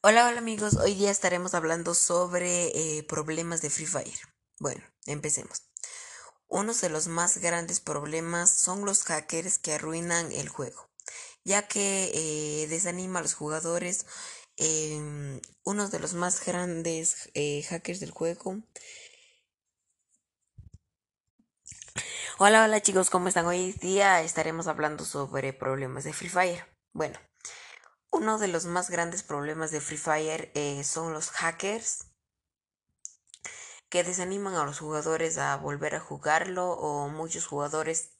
Hola, hola amigos, hoy día estaremos hablando sobre eh, problemas de Free Fire. Bueno, empecemos. Uno de los más grandes problemas son los hackers que arruinan el juego, ya que eh, desanima a los jugadores. Em, uno de los más grandes eh, hackers del juego. Hola, hola chicos, ¿cómo están? Hoy día estaremos hablando sobre problemas de Free Fire. Bueno. Uno de los más grandes problemas de Free Fire eh, son los hackers que desaniman a los jugadores a volver a jugarlo o muchos jugadores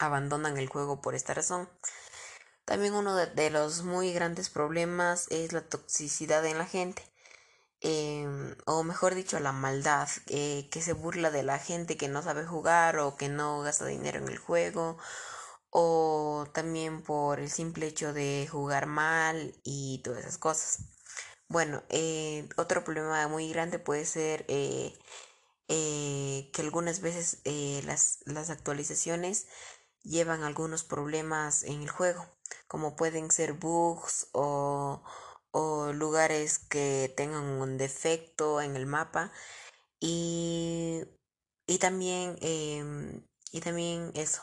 abandonan el juego por esta razón. También uno de, los muy grandes problemas es la toxicidad en la gente. Em, o mejor dicho, la maldad, eh, que se burla de la gente que no sabe jugar o que no gasta dinero en el juego o también por el simple hecho de jugar mal y todas esas cosas. Bueno, eh, otro problema muy grande puede ser eh, eh, que algunas veces las, las actualizaciones llevan algunos problemas en el juego, como pueden ser bugs o, o lugares que tengan un defecto en el mapa y, y también em, y también eso